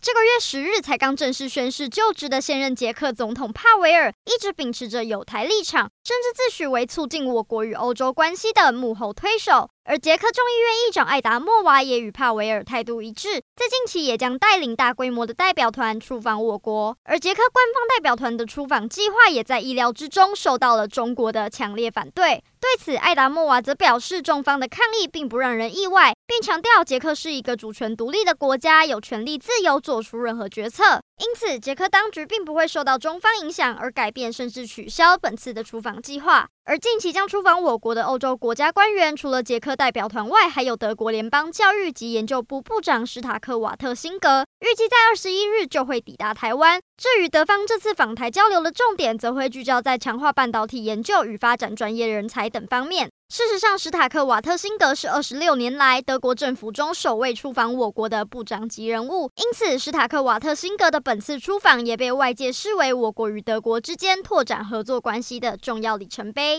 这个月十日才刚正式宣誓就职的现任捷克总统帕维尔，一直秉持着友台立场，甚至自诩为促进我国与欧洲关系的幕后推手。而捷克众议院议长艾达莫娃也与帕维尔态度一致，在近期也将带领大规模的代表团出访我国。而捷克官方代表团的出访计划也在意料之中，受到了中国的强烈反对。对此，艾达莫娃则表示，中方的抗议并不让人意外，并强调捷克是一个主权独立的国家，有权利自由做出任何决策。因此，捷克当局并不会受到中方影响而改变甚至取消本次的出访计划。而近期将出访我国的欧洲国家官员，除了捷克代表团外，还有德国联邦教育及研究部部长史塔克瓦特辛格，预计在二十一日就会抵达台湾。至于德方这次访台交流的重点，则会聚焦在强化半导体研究与发展专业人才等方面。事实上，史塔克瓦特辛格是二十六年来德国政府中首位出访我国的部长级人物，因此史塔克瓦特辛格的本次出访也被外界视为我国与德国之间拓展合作关系的重要里程碑。